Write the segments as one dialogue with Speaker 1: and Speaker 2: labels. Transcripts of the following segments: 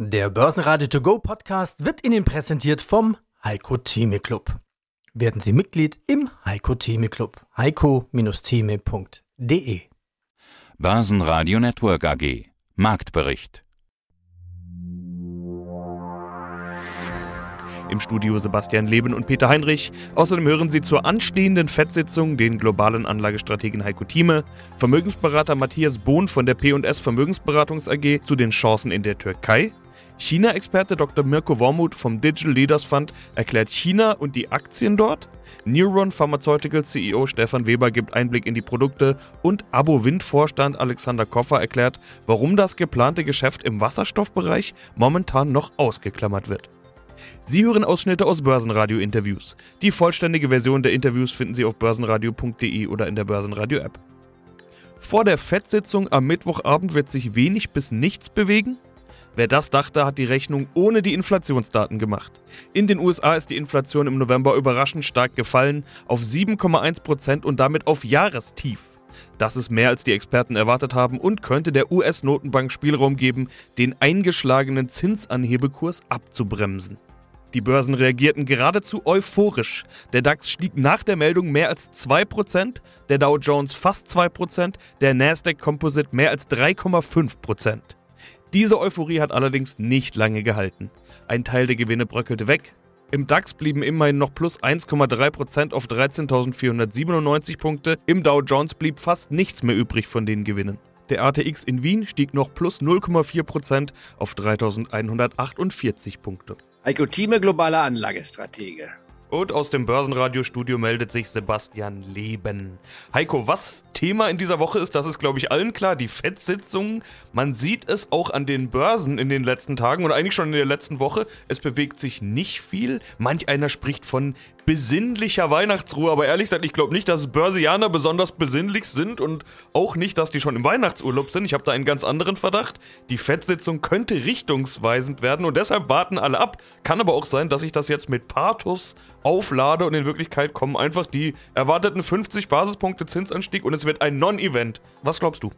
Speaker 1: Der Börsenradio To Go Podcast wird Ihnen präsentiert vom Heiko Theme Club. Werden Sie Mitglied im Heiko Theme Club. heiko-theme.de
Speaker 2: Börsenradio Network AG Marktbericht
Speaker 3: Im Studio Sebastian Leben und Peter Heinrich. Außerdem hören Sie zur anstehenden FED-Sitzung den globalen Anlagestrategen Heiko Thieme, Vermögensberater Matthias Bohn von der P&S Vermögensberatungs AG zu den Chancen in der Türkei China-Experte Dr. Mirko Wormuth vom Digital Leaders Fund erklärt China und die Aktien dort. Neuron Pharmaceuticals CEO Stefan Weber gibt Einblick in die Produkte und Abo Wind Vorstand Alexander Koffer erklärt, warum das geplante Geschäft im Wasserstoffbereich momentan noch ausgeklammert wird. Sie hören Ausschnitte aus Börsenradio-Interviews. Die vollständige Version der Interviews finden Sie auf börsenradio.de oder in der Börsenradio-App. Vor der FED-Sitzung am Mittwochabend wird sich wenig bis nichts bewegen. Wer das dachte, hat die Rechnung ohne die Inflationsdaten gemacht. In den USA ist die Inflation im November überraschend stark gefallen auf 7,1% und damit auf Jahrestief. Das ist mehr als die Experten erwartet haben und könnte der US-Notenbank Spielraum geben, den eingeschlagenen Zinsanhebekurs abzubremsen. Die Börsen reagierten geradezu euphorisch. Der DAX stieg nach der Meldung mehr als 2%, der Dow Jones fast 2%, der Nasdaq Composite mehr als 3,5%. Diese Euphorie hat allerdings nicht lange gehalten. Ein Teil der Gewinne bröckelte weg. Im DAX blieben immerhin noch plus 1,3% auf 13.497 Punkte. Im Dow Jones blieb fast nichts mehr übrig von den Gewinnen. Der ATX in Wien stieg noch plus 0,4% auf 3.148 Punkte.
Speaker 4: Heiko Thieme, globaler Anlagestratege.
Speaker 3: Und aus dem Börsenradiostudio meldet sich Sebastian Leben. Heiko, was Thema in dieser Woche ist, das ist, glaube ich, allen klar, die FED-Sitzung. Man sieht es auch an den Börsen in den letzten Tagen und eigentlich schon in der letzten Woche. Es bewegt sich nicht viel. Manch einer spricht von besinnlicher Weihnachtsruhe, aber ehrlich gesagt, ich glaube nicht, dass Börsianer besonders besinnlich sind und auch nicht, dass die schon im Weihnachtsurlaub sind. Ich habe da einen ganz anderen Verdacht. Die FED-Sitzung könnte richtungsweisend werden und deshalb warten alle ab. Kann aber auch sein, dass ich das jetzt mit Pathos auflade und in Wirklichkeit kommen einfach die erwarteten 50 Basispunkte Zinsanstieg und es wird ein Non-Event. Was glaubst du?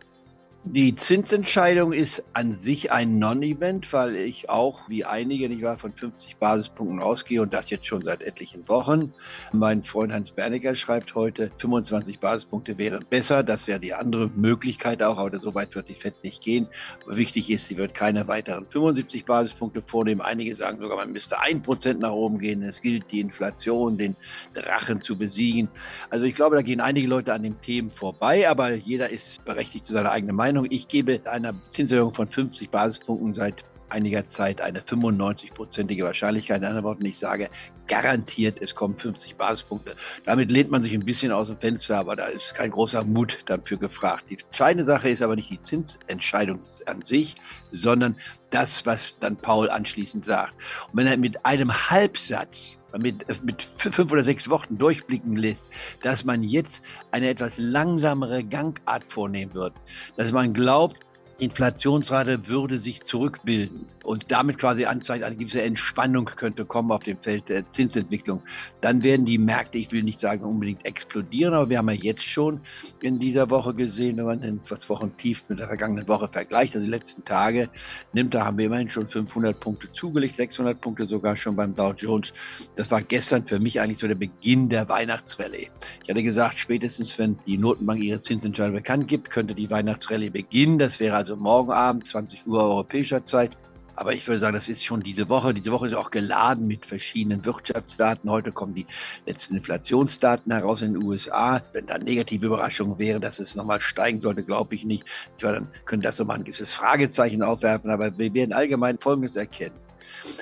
Speaker 4: Die Zinsentscheidung ist an sich ein Non-Event, weil ich auch, wie einige, nicht wahr, von 50 Basispunkten ausgehe und das jetzt schon seit etlichen Wochen. Mein Freund Hans Bernecker schreibt heute, 25 Basispunkte wäre besser. Das wäre die andere Möglichkeit auch, aber so weit wird die FED nicht gehen. Wichtig ist, sie wird keine weiteren 75 Basispunkte vornehmen. Einige sagen sogar, man müsste ein Prozent nach oben gehen. Es gilt, die Inflation, den Drachen zu besiegen. Also ich glaube, da gehen einige Leute an den Themen vorbei, aber jeder ist berechtigt zu seiner eigenen Meinung. Meinung. Ich gebe einer Zinserhöhung von 50 Basispunkten seit einiger Zeit eine 95-prozentige Wahrscheinlichkeit. In anderen Worten, ich sage garantiert, es kommen 50 Basispunkte. Damit lehnt man sich ein bisschen aus dem Fenster, aber da ist kein großer Mut dafür gefragt. Die entscheidende Sache ist aber nicht die Zinsentscheidung an sich, sondern das, was dann Paul anschließend sagt. Und wenn er mit einem Halbsatz mit, mit fünf oder sechs Worten durchblicken lässt, dass man jetzt eine etwas langsamere Gangart vornehmen wird, dass man glaubt, Inflationsrate würde sich zurückbilden und damit quasi anzeigt, eine gewisse Entspannung könnte kommen auf dem Feld der Zinsentwicklung. Dann werden die Märkte, ich will nicht sagen unbedingt explodieren, aber wir haben ja jetzt schon in dieser Woche gesehen, wenn man den Wochen tief mit der vergangenen Woche vergleicht, also die letzten Tage nimmt, da haben wir immerhin schon 500 Punkte zugelegt, 600 Punkte sogar schon beim Dow Jones. Das war gestern für mich eigentlich so der Beginn der Weihnachtsrallye. Ich hatte gesagt, spätestens wenn die Notenbank ihre Zinsentscheidung bekannt gibt, könnte die Weihnachtsrallye beginnen. Das wäre also morgen Abend, 20 Uhr europäischer Zeit. Aber ich würde sagen, das ist schon diese Woche. Diese Woche ist auch geladen mit verschiedenen Wirtschaftsdaten. Heute kommen die letzten Inflationsdaten heraus in den USA. Wenn da negative Überraschung wäre, dass es nochmal steigen sollte, glaube ich nicht. Dann könnte das nochmal ein gewisses Fragezeichen aufwerfen. Aber wir werden allgemein Folgendes erkennen.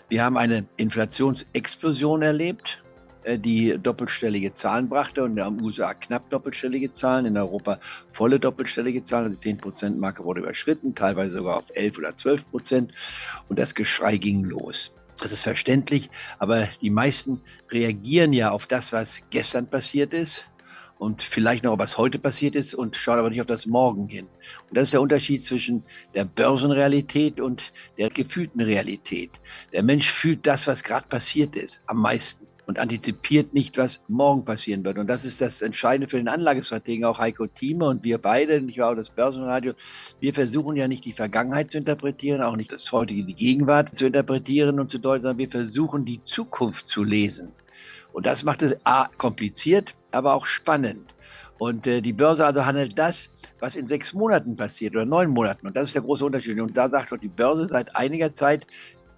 Speaker 4: Wir haben eine Inflationsexplosion erlebt die doppelstellige Zahlen brachte und in den USA knapp doppelstellige Zahlen, in Europa volle doppelstellige Zahlen, also die 10%-Marke wurde überschritten, teilweise sogar auf 11 oder 12 Prozent und das Geschrei ging los. Das ist verständlich, aber die meisten reagieren ja auf das, was gestern passiert ist und vielleicht noch, was heute passiert ist und schauen aber nicht auf das Morgen hin. Und das ist der Unterschied zwischen der Börsenrealität und der gefühlten Realität. Der Mensch fühlt das, was gerade passiert ist, am meisten. Und antizipiert nicht, was morgen passieren wird. Und das ist das Entscheidende für den Anlagestrategen, auch Heiko Thieme und wir beide, ich war auch das Börsenradio. Wir versuchen ja nicht die Vergangenheit zu interpretieren, auch nicht das heutige, die Gegenwart zu interpretieren und zu deuten, sondern wir versuchen die Zukunft zu lesen. Und das macht es A, kompliziert, aber auch spannend. Und äh, die Börse also handelt das, was in sechs Monaten passiert oder neun Monaten. Und das ist der große Unterschied. Und da sagt doch die Börse seit einiger Zeit,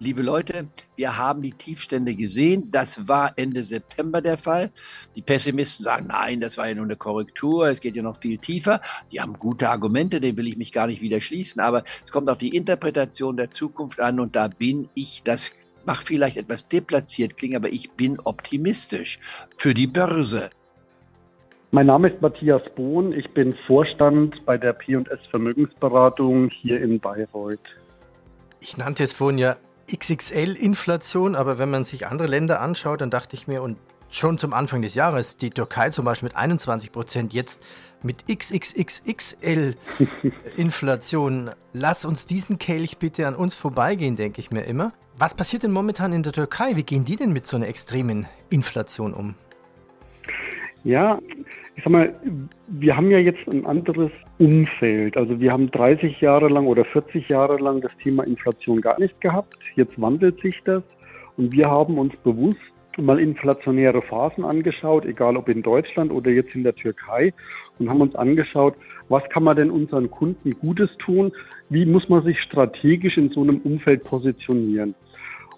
Speaker 4: liebe Leute, wir haben die Tiefstände gesehen. Das war Ende September der Fall. Die Pessimisten sagen, nein, das war ja nur eine Korrektur, es geht ja noch viel tiefer. Die haben gute Argumente, dem will ich mich gar nicht wieder schließen. Aber es kommt auf die Interpretation der Zukunft an und da bin ich das macht vielleicht etwas deplatziert klingen, aber ich bin optimistisch für die Börse.
Speaker 5: Mein Name ist Matthias Bohn. Ich bin Vorstand bei der P&S Vermögensberatung hier in Bayreuth.
Speaker 1: Ich nannte es vorhin ja XXL-Inflation, aber wenn man sich andere Länder anschaut, dann dachte ich mir, und schon zum Anfang des Jahres, die Türkei zum Beispiel mit 21 Prozent, jetzt mit XXXXL-Inflation. Lass uns diesen Kelch bitte an uns vorbeigehen, denke ich mir immer. Was passiert denn momentan in der Türkei? Wie gehen die denn mit so einer extremen Inflation um?
Speaker 5: Ja, ich sag mal, wir haben ja jetzt ein anderes Umfeld. Also wir haben 30 Jahre lang oder 40 Jahre lang das Thema Inflation gar nicht gehabt. Jetzt wandelt sich das und wir haben uns bewusst mal inflationäre Phasen angeschaut, egal ob in Deutschland oder jetzt in der Türkei und haben uns angeschaut, was kann man denn unseren Kunden Gutes tun? Wie muss man sich strategisch in so einem Umfeld positionieren?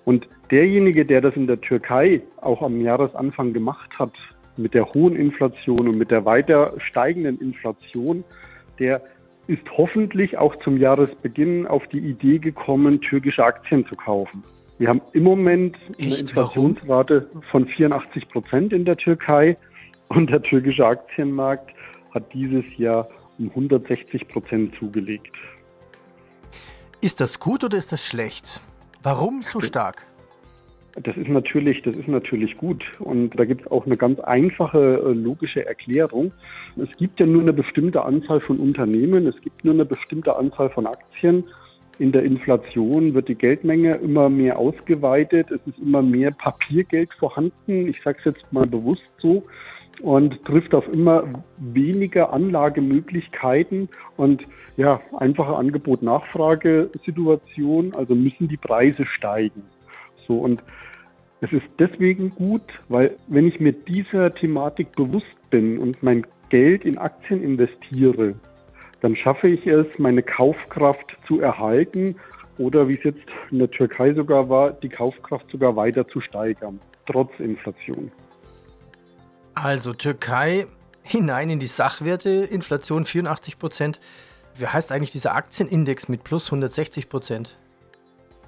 Speaker 5: Und derjenige, der das in der Türkei auch am Jahresanfang gemacht hat, mit der hohen Inflation und mit der weiter steigenden Inflation, der ist hoffentlich auch zum Jahresbeginn auf die Idee gekommen, türkische Aktien zu kaufen. Wir haben im Moment eine Inflationsrate von 84 Prozent in der Türkei und der türkische Aktienmarkt hat dieses Jahr um 160 Prozent zugelegt.
Speaker 1: Ist das gut oder ist das schlecht? Warum so stark?
Speaker 5: Das ist natürlich, das ist natürlich gut. Und da gibt es auch eine ganz einfache äh, logische Erklärung. Es gibt ja nur eine bestimmte Anzahl von Unternehmen, es gibt nur eine bestimmte Anzahl von Aktien. In der Inflation wird die Geldmenge immer mehr ausgeweitet, es ist immer mehr Papiergeld vorhanden. Ich sage es jetzt mal bewusst so und trifft auf immer weniger Anlagemöglichkeiten und ja, einfache Angebot-Nachfrage-Situation, also müssen die Preise steigen. So und es ist deswegen gut, weil wenn ich mir dieser Thematik bewusst bin und mein Geld in Aktien investiere, dann schaffe ich es, meine Kaufkraft zu erhalten oder wie es jetzt in der Türkei sogar war, die Kaufkraft sogar weiter zu steigern, trotz Inflation.
Speaker 1: Also Türkei hinein in die Sachwerte, Inflation 84 Prozent. Wie heißt eigentlich dieser Aktienindex mit plus 160 Prozent?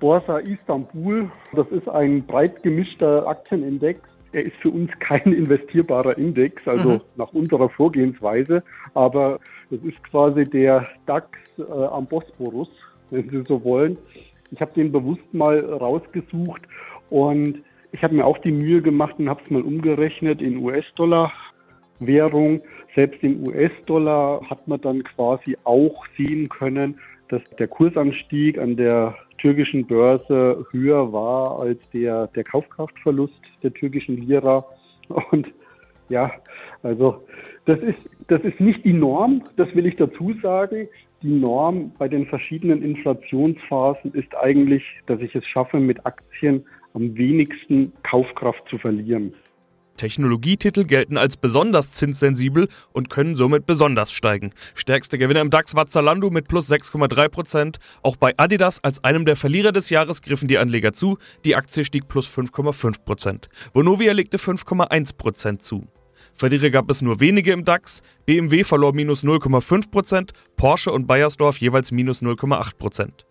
Speaker 5: Borsa Istanbul. Das ist ein breit gemischter Aktienindex. Er ist für uns kein investierbarer Index, also mhm. nach unserer Vorgehensweise, aber das ist quasi der DAX äh, am Bosporus, wenn Sie so wollen. Ich habe den bewusst mal rausgesucht und ich habe mir auch die Mühe gemacht und habe es mal umgerechnet in US-Dollar. Währung. Selbst im US-Dollar hat man dann quasi auch sehen können, dass der Kursanstieg an der türkischen Börse höher war als der, der Kaufkraftverlust der türkischen Lira. Und ja, also das ist, das ist nicht die Norm, das will ich dazu sagen. Die Norm bei den verschiedenen Inflationsphasen ist eigentlich, dass ich es schaffe, mit Aktien am wenigsten Kaufkraft zu verlieren.
Speaker 3: Technologietitel gelten als besonders zinssensibel und können somit besonders steigen. Stärkster Gewinner im DAX war Zalando mit plus 6,3%. Auch bei Adidas als einem der Verlierer des Jahres griffen die Anleger zu. Die Aktie stieg plus 5,5%. Vonovia legte 5,1% zu. Verlierer gab es nur wenige im DAX. BMW verlor minus 0,5%, Porsche und Bayersdorf jeweils minus 0,8%.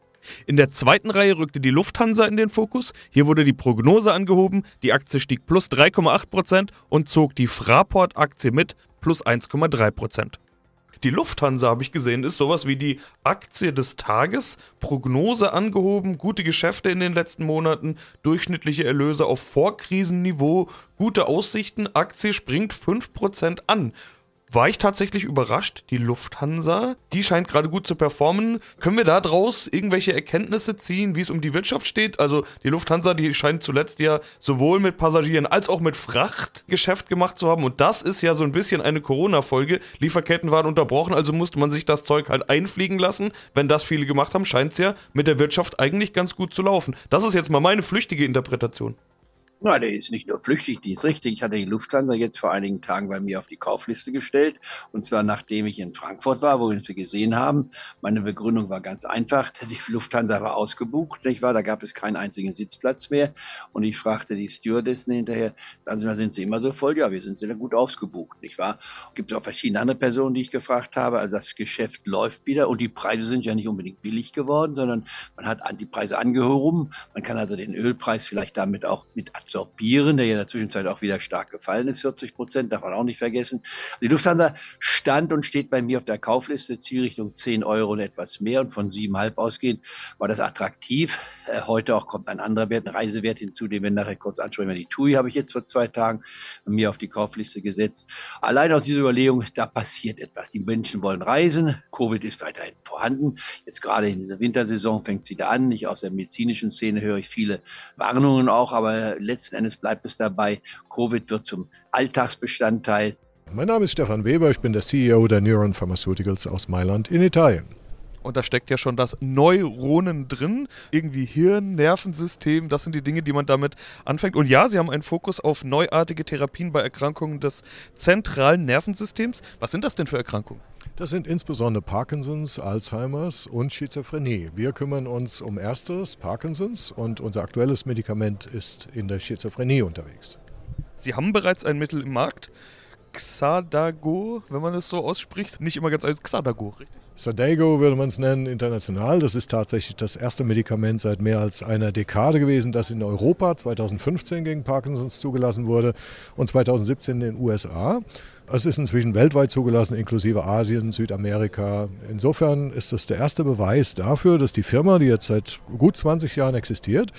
Speaker 3: In der zweiten Reihe rückte die Lufthansa in den Fokus. Hier wurde die Prognose angehoben. Die Aktie stieg plus 3,8% und zog die Fraport-Aktie mit plus 1,3%. Die Lufthansa, habe ich gesehen, ist sowas wie die Aktie des Tages. Prognose angehoben, gute Geschäfte in den letzten Monaten, durchschnittliche Erlöse auf Vorkrisenniveau, gute Aussichten, Aktie springt 5% an. War ich tatsächlich überrascht. Die Lufthansa, die scheint gerade gut zu performen. Können wir daraus irgendwelche Erkenntnisse ziehen, wie es um die Wirtschaft steht? Also die Lufthansa, die scheint zuletzt ja sowohl mit Passagieren als auch mit Fracht Geschäft gemacht zu haben. Und das ist ja so ein bisschen eine Corona-Folge. Lieferketten waren unterbrochen, also musste man sich das Zeug halt einfliegen lassen. Wenn das viele gemacht haben, scheint es ja mit der Wirtschaft eigentlich ganz gut zu laufen. Das ist jetzt mal meine flüchtige Interpretation.
Speaker 4: Na, der ist nicht nur flüchtig, die ist richtig. Ich hatte die Lufthansa jetzt vor einigen Tagen bei mir auf die Kaufliste gestellt. Und zwar nachdem ich in Frankfurt war, wo wir uns gesehen haben. Meine Begründung war ganz einfach. Die Lufthansa war ausgebucht, nicht wahr? Da gab es keinen einzigen Sitzplatz mehr. Und ich fragte die Stewardessen hinterher, also sind sie immer so voll? Ja, wir sind sehr gut ausgebucht, nicht wahr? Gibt es auch verschiedene andere Personen, die ich gefragt habe. Also das Geschäft läuft wieder und die Preise sind ja nicht unbedingt billig geworden, sondern man hat die Preise angehoben. Man kann also den Ölpreis vielleicht damit auch mit absorbieren, der ja in der Zwischenzeit auch wieder stark gefallen ist, 40 Prozent, darf man auch nicht vergessen. Die Lufthansa stand und steht bei mir auf der Kaufliste, Zielrichtung 10 Euro und etwas mehr und von 7,5 ausgehend war das attraktiv. Äh, heute auch kommt ein anderer Wert, ein Reisewert hinzu, den wir nachher kurz ansprechen. Die TUI habe ich jetzt vor zwei Tagen mir auf die Kaufliste gesetzt. Allein aus dieser Überlegung, da passiert etwas. Die Menschen wollen reisen, Covid ist weiterhin vorhanden. Jetzt gerade in dieser Wintersaison fängt es wieder an. Nicht aus der medizinischen Szene höre ich viele Warnungen auch, aber letztendlich letzten Endes bleibt es dabei, Covid wird zum Alltagsbestandteil.
Speaker 6: Mein Name ist Stefan Weber, ich bin der CEO der Neuron Pharmaceuticals aus Mailand in Italien.
Speaker 3: Und da steckt ja schon das Neuronen drin. Irgendwie Hirn, Nervensystem, das sind die Dinge, die man damit anfängt. Und ja, Sie haben einen Fokus auf neuartige Therapien bei Erkrankungen des zentralen Nervensystems. Was sind das denn für Erkrankungen?
Speaker 6: Das sind insbesondere Parkinsons, Alzheimers und Schizophrenie. Wir kümmern uns um erstes, Parkinsons, und unser aktuelles Medikament ist in der Schizophrenie unterwegs.
Speaker 3: Sie haben bereits ein Mittel im Markt. Xadago, wenn man es so ausspricht. Nicht immer ganz als Xadago, richtig?
Speaker 6: Sadago würde man es nennen, international. Das ist tatsächlich das erste Medikament seit mehr als einer Dekade gewesen, das in Europa 2015 gegen Parkinsons zugelassen wurde und 2017 in den USA. Es ist inzwischen weltweit zugelassen, inklusive Asien, Südamerika. Insofern ist das der erste Beweis dafür, dass die Firma, die jetzt seit gut 20 Jahren existiert,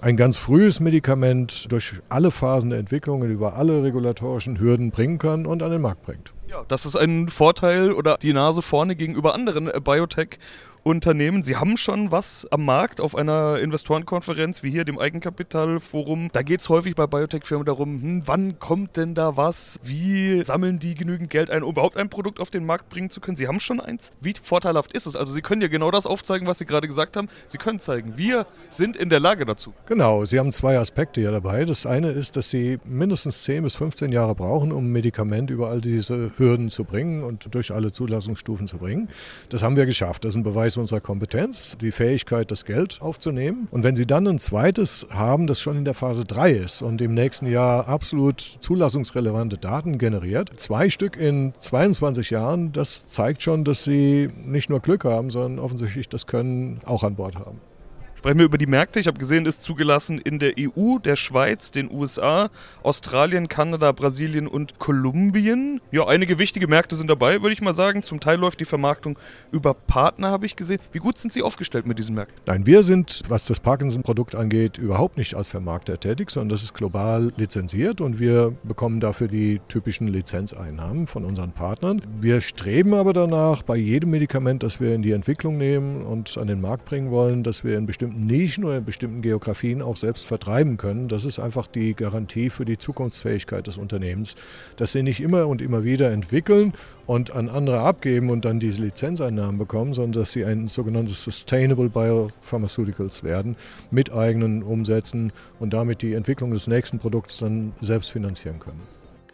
Speaker 6: ein ganz frühes Medikament durch alle Phasen der Entwicklung und über alle regulatorischen Hürden bringen kann und an den Markt bringt.
Speaker 3: Ja, das ist ein Vorteil oder die Nase vorne gegenüber anderen Biotech Unternehmen. Sie haben schon was am Markt auf einer Investorenkonferenz wie hier, dem Eigenkapitalforum. Da geht es häufig bei Biotech-Firmen darum, hm, wann kommt denn da was? Wie sammeln die genügend Geld ein, um überhaupt ein Produkt auf den Markt bringen zu können? Sie haben schon eins. Wie vorteilhaft ist es? Also Sie können ja genau das aufzeigen, was Sie gerade gesagt haben. Sie können zeigen, wir sind in der Lage dazu.
Speaker 6: Genau, Sie haben zwei Aspekte hier dabei. Das eine ist, dass Sie mindestens 10 bis 15 Jahre brauchen, um ein Medikament über all diese Hürden zu bringen und durch alle Zulassungsstufen zu bringen. Das haben wir geschafft. Das ist ein Beweis Beweis unserer Kompetenz, die Fähigkeit, das Geld aufzunehmen. Und wenn Sie dann ein zweites haben, das schon in der Phase 3 ist und im nächsten Jahr absolut zulassungsrelevante Daten generiert, zwei Stück in 22 Jahren, das zeigt schon, dass Sie nicht nur Glück haben, sondern offensichtlich das Können auch an Bord haben.
Speaker 3: Sprechen wir über die Märkte. Ich habe gesehen, ist zugelassen in der EU, der Schweiz, den USA, Australien, Kanada, Brasilien und Kolumbien. Ja, einige wichtige Märkte sind dabei, würde ich mal sagen. Zum Teil läuft die Vermarktung über Partner, habe ich gesehen. Wie gut sind Sie aufgestellt mit diesen Märkten?
Speaker 6: Nein, wir sind, was das Parkinson-Produkt angeht, überhaupt nicht als Vermarkter tätig, sondern das ist global lizenziert und wir bekommen dafür die typischen Lizenzeinnahmen von unseren Partnern. Wir streben aber danach, bei jedem Medikament, das wir in die Entwicklung nehmen und an den Markt bringen wollen, dass wir in bestimmten bestimmten Nischen oder in bestimmten Geografien auch selbst vertreiben können. Das ist einfach die Garantie für die Zukunftsfähigkeit des Unternehmens, dass sie nicht immer und immer wieder entwickeln und an andere abgeben und dann diese Lizenzeinnahmen bekommen, sondern dass sie ein sogenanntes Sustainable Biopharmaceuticals werden mit eigenen Umsätzen und damit die Entwicklung des nächsten Produkts dann selbst finanzieren können.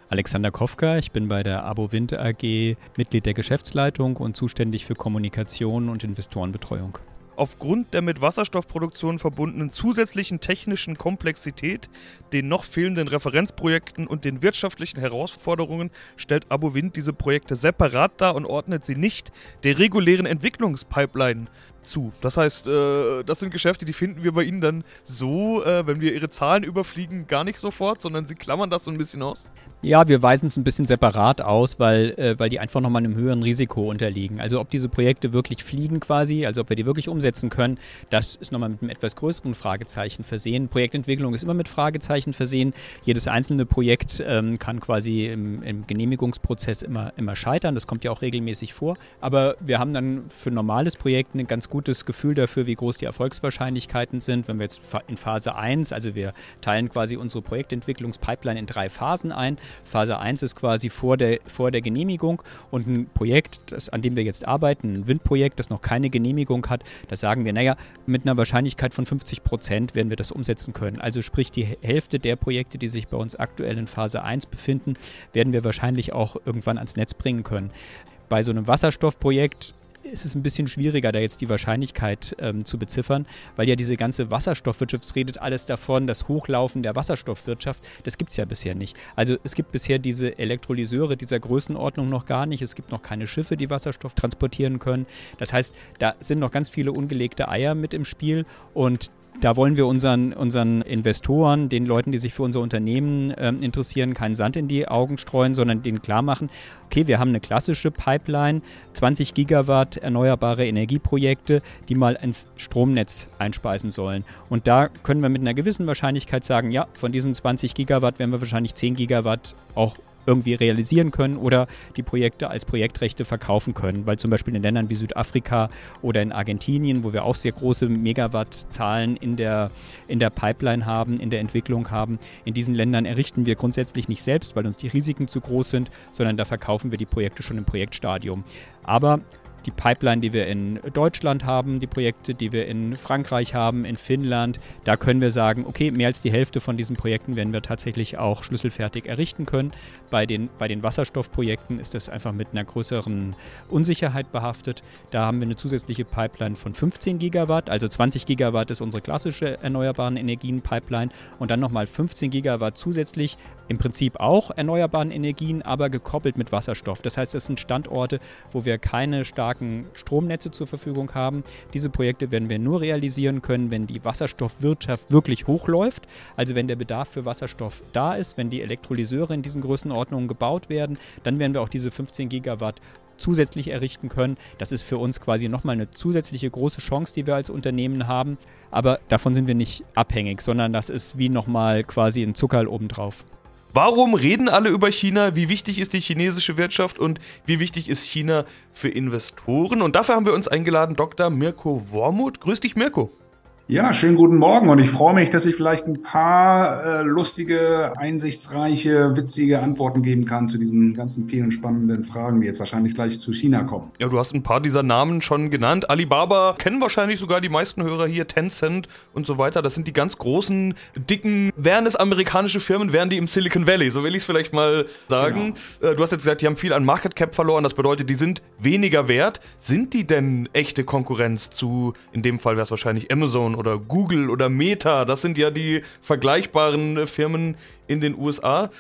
Speaker 7: Alexander Kofka, ich bin bei der Abo Wind AG Mitglied der Geschäftsleitung und zuständig für Kommunikation und Investorenbetreuung
Speaker 3: aufgrund der mit Wasserstoffproduktion verbundenen zusätzlichen technischen Komplexität, den noch fehlenden Referenzprojekten und den wirtschaftlichen Herausforderungen stellt Abowind diese Projekte separat dar und ordnet sie nicht der regulären Entwicklungspipeline zu. Das heißt, äh, das sind Geschäfte, die finden wir bei Ihnen dann so, äh, wenn wir Ihre Zahlen überfliegen, gar nicht sofort, sondern Sie klammern das so ein bisschen aus?
Speaker 7: Ja, wir weisen es ein bisschen separat aus, weil, äh, weil die einfach nochmal einem höheren Risiko unterliegen. Also ob diese Projekte wirklich fliegen quasi, also ob wir die wirklich umsetzen können, das ist nochmal mit einem etwas größeren Fragezeichen versehen. Projektentwicklung ist immer mit Fragezeichen versehen. Jedes einzelne Projekt ähm, kann quasi im, im Genehmigungsprozess immer, immer scheitern. Das kommt ja auch regelmäßig vor. Aber wir haben dann für ein normales Projekt ein ganz gutes Gefühl dafür, wie groß die Erfolgswahrscheinlichkeiten sind. Wenn wir jetzt in Phase 1, also wir teilen quasi unsere Projektentwicklungspipeline in drei Phasen ein. Phase 1 ist quasi vor der, vor der Genehmigung und ein Projekt, das, an dem wir jetzt arbeiten, ein Windprojekt, das noch keine Genehmigung hat, da sagen wir, naja, mit einer Wahrscheinlichkeit von 50 Prozent werden wir das umsetzen können. Also sprich die Hälfte der Projekte, die sich bei uns aktuell in Phase 1 befinden, werden wir wahrscheinlich auch irgendwann ans Netz bringen können. Bei so einem Wasserstoffprojekt ist es ein bisschen schwieriger, da jetzt die Wahrscheinlichkeit ähm, zu beziffern, weil ja diese ganze Wasserstoffwirtschaft redet alles davon, das Hochlaufen der Wasserstoffwirtschaft, das gibt es ja bisher nicht. Also es gibt bisher diese Elektrolyseure dieser Größenordnung noch gar nicht. Es gibt noch keine Schiffe, die Wasserstoff transportieren können. Das heißt, da sind noch ganz viele ungelegte Eier mit im Spiel und da wollen wir unseren, unseren Investoren, den Leuten, die sich für unser Unternehmen äh, interessieren, keinen Sand in die Augen streuen, sondern denen klar machen, okay, wir haben eine klassische Pipeline, 20 Gigawatt erneuerbare Energieprojekte, die mal ins Stromnetz einspeisen sollen. Und da können wir mit einer gewissen Wahrscheinlichkeit sagen, ja, von diesen 20 Gigawatt werden wir wahrscheinlich 10 Gigawatt auch irgendwie realisieren können oder die Projekte als Projektrechte verkaufen können. Weil zum Beispiel in Ländern wie Südafrika oder in Argentinien, wo wir auch sehr große Megawattzahlen in der, in der Pipeline haben, in der Entwicklung haben, in diesen Ländern errichten wir grundsätzlich nicht selbst, weil uns die Risiken zu groß sind, sondern da verkaufen wir die Projekte schon im Projektstadium. Aber die Pipeline, die wir in Deutschland haben, die Projekte, die wir in Frankreich haben, in Finnland, da können wir sagen, okay, mehr als die Hälfte von diesen Projekten werden wir tatsächlich auch schlüsselfertig errichten können. Bei den, bei den Wasserstoffprojekten ist das einfach mit einer größeren Unsicherheit behaftet. Da haben wir eine zusätzliche Pipeline von 15 Gigawatt, also 20 Gigawatt ist unsere klassische erneuerbaren Energien Pipeline und dann nochmal 15 Gigawatt zusätzlich, im Prinzip auch erneuerbaren Energien, aber gekoppelt mit Wasserstoff. Das heißt, das sind Standorte, wo wir keine starken starken Stromnetze zur Verfügung haben. Diese Projekte werden wir nur realisieren können, wenn die Wasserstoffwirtschaft wirklich hochläuft. Also wenn der Bedarf für Wasserstoff da ist, wenn die Elektrolyseure in diesen Größenordnungen gebaut werden, dann werden wir auch diese 15 Gigawatt zusätzlich errichten können. Das ist für uns quasi nochmal eine zusätzliche große Chance, die wir als Unternehmen haben. Aber davon sind wir nicht abhängig, sondern das ist wie nochmal quasi ein Zuckerl obendrauf.
Speaker 3: Warum reden alle über China? Wie wichtig ist die chinesische Wirtschaft und wie wichtig ist China für Investoren? Und dafür haben wir uns eingeladen Dr. Mirko Wormuth. Grüß dich, Mirko.
Speaker 8: Ja, schönen guten Morgen und ich freue mich, dass ich vielleicht ein paar äh, lustige, einsichtsreiche, witzige Antworten geben kann zu diesen ganzen vielen spannenden Fragen, die jetzt wahrscheinlich gleich zu China kommen.
Speaker 3: Ja, du hast ein paar dieser Namen schon genannt. Alibaba kennen wahrscheinlich sogar die meisten Hörer hier, Tencent und so weiter. Das sind die ganz großen, dicken, wären es amerikanische Firmen, wären die im Silicon Valley, so will ich es vielleicht mal sagen. Genau. Äh, du hast jetzt gesagt, die haben viel an Market Cap verloren, das bedeutet, die sind weniger wert. Sind die denn echte Konkurrenz zu, in dem Fall wäre es wahrscheinlich Amazon oder Google oder Meta, das sind ja die vergleichbaren äh, Firmen in den USA.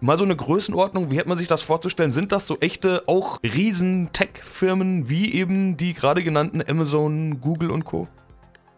Speaker 3: Mal so eine Größenordnung, wie hätte man sich das vorzustellen? Sind das so echte, auch riesen Tech-Firmen wie eben die gerade genannten Amazon, Google und Co.?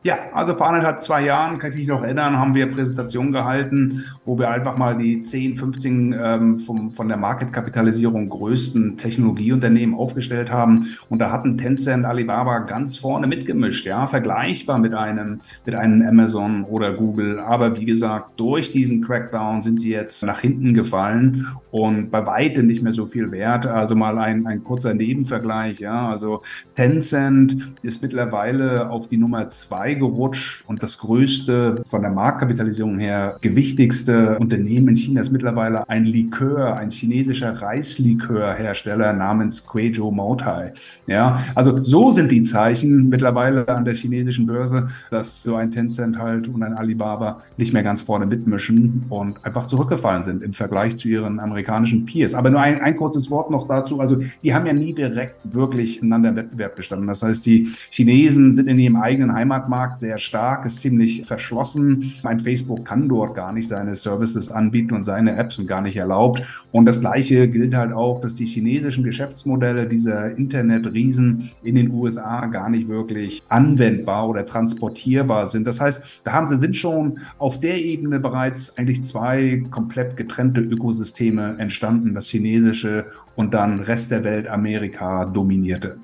Speaker 8: Ja, also vor anderthalb, zwei Jahren, kann ich mich noch erinnern, haben wir Präsentationen gehalten, wo wir einfach mal die 10, 15 ähm, vom, von der Marketkapitalisierung größten Technologieunternehmen aufgestellt haben. Und da hatten Tencent, Alibaba ganz vorne mitgemischt, ja, vergleichbar mit einem, mit einem Amazon oder Google. Aber wie gesagt, durch diesen Crackdown sind sie jetzt nach hinten gefallen und bei weitem nicht mehr so viel wert. Also mal ein, ein kurzer Nebenvergleich, ja. Also Tencent ist mittlerweile auf die Nummer zwei vorbeigerutscht und das größte, von der Marktkapitalisierung her gewichtigste Unternehmen in China ist mittlerweile ein Likör, ein chinesischer Reislikörhersteller namens Guizhou Moutai. Ja, also so sind die Zeichen mittlerweile an der chinesischen Börse, dass so ein Tencent halt und ein Alibaba nicht mehr ganz vorne mitmischen und einfach zurückgefallen sind im Vergleich zu ihren amerikanischen Peers. Aber nur ein, ein kurzes Wort noch dazu. Also die haben ja nie direkt wirklich einander im Wettbewerb gestanden. Das heißt, die Chinesen sind in ihrem eigenen Heimatmarkt Markt sehr stark, ist ziemlich verschlossen. Mein Facebook kann dort gar nicht seine Services anbieten und seine Apps und gar nicht erlaubt. Und das Gleiche gilt halt auch, dass die chinesischen Geschäftsmodelle dieser Internetriesen in den USA gar nicht wirklich anwendbar oder transportierbar sind. Das heißt, da haben sie sind schon auf der Ebene bereits eigentlich zwei komplett getrennte Ökosysteme entstanden, das chinesische und dann Rest der Welt Amerika dominierte.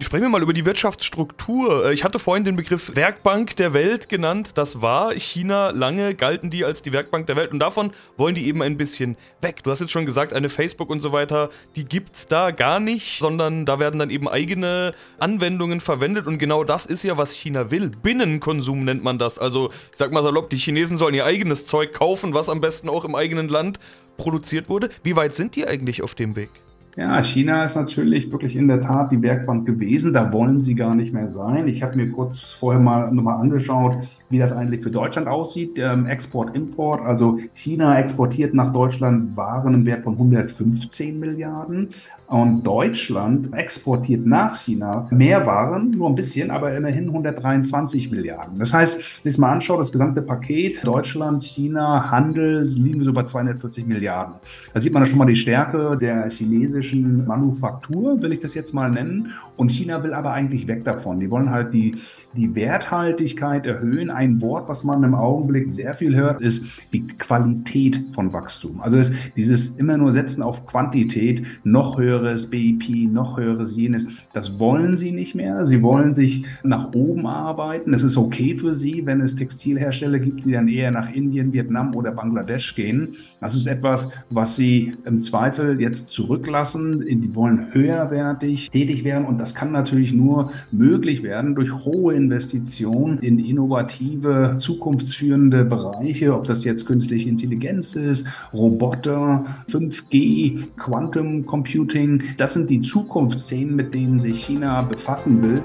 Speaker 3: Sprechen wir mal über die Wirtschaftsstruktur. Äh, ich hatte vorhin den Begriff Werkbank der Welt genannt. Das war China lange, galten die als die Werkbank der Welt und davon wollen die eben ein bisschen weg. Du hast jetzt schon gesagt, eine Facebook und so weiter, die gibt es da gar nicht, sondern da werden dann eben eigene Anwendungen verwendet und genau das ist ja, was China will. Binnenkonsum nennt man das. Also, ich sag mal salopp, die Chinesen sollen ihr eigenes Zeug kaufen, was am besten auch im eigenen Land produziert wurde. Wie weit sind die eigentlich auf dem Weg?
Speaker 8: Ja, China ist natürlich wirklich in der Tat die Werkbank gewesen. Da wollen sie gar nicht mehr sein. Ich habe mir kurz vorher mal nochmal angeschaut, wie das eigentlich für Deutschland aussieht. Ähm, Export, Import. Also China exportiert nach Deutschland Waren im Wert von 115 Milliarden. Und Deutschland exportiert nach China mehr Waren, nur ein bisschen, aber immerhin 123 Milliarden. Das heißt, wenn ich mal anschaue, das gesamte Paket Deutschland, China, Handel liegen so bei 240 Milliarden. Da sieht man schon mal die Stärke der chinesischen Manufaktur, will ich das jetzt mal nennen. Und China will aber eigentlich weg davon. Die wollen halt die, die Werthaltigkeit erhöhen. Ein Wort, was man im Augenblick sehr viel hört, ist die Qualität von Wachstum. Also dieses immer nur Setzen auf Quantität, noch höher höheres BIP, noch höheres jenes. Das wollen sie nicht mehr. Sie wollen sich nach oben arbeiten. Es ist okay für sie, wenn es Textilhersteller gibt, die dann eher nach Indien, Vietnam oder Bangladesch gehen. Das ist etwas, was sie im Zweifel jetzt zurücklassen. Die wollen höherwertig tätig werden und das kann natürlich nur möglich werden durch hohe Investitionen in innovative, zukunftsführende Bereiche, ob das jetzt künstliche Intelligenz ist, Roboter, 5G, Quantum Computing, Marketing. Das sind die Zukunftsszenen, mit denen sich China befassen will.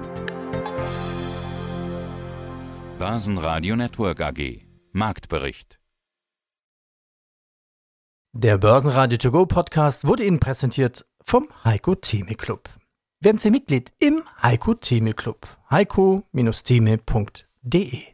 Speaker 2: Börsenradio Network AG Marktbericht
Speaker 1: Der Börsenradio To Go Podcast wurde Ihnen präsentiert vom Heiko Theme Club. Werden Sie Mitglied im Heiko Theme Club. heiko-theme.de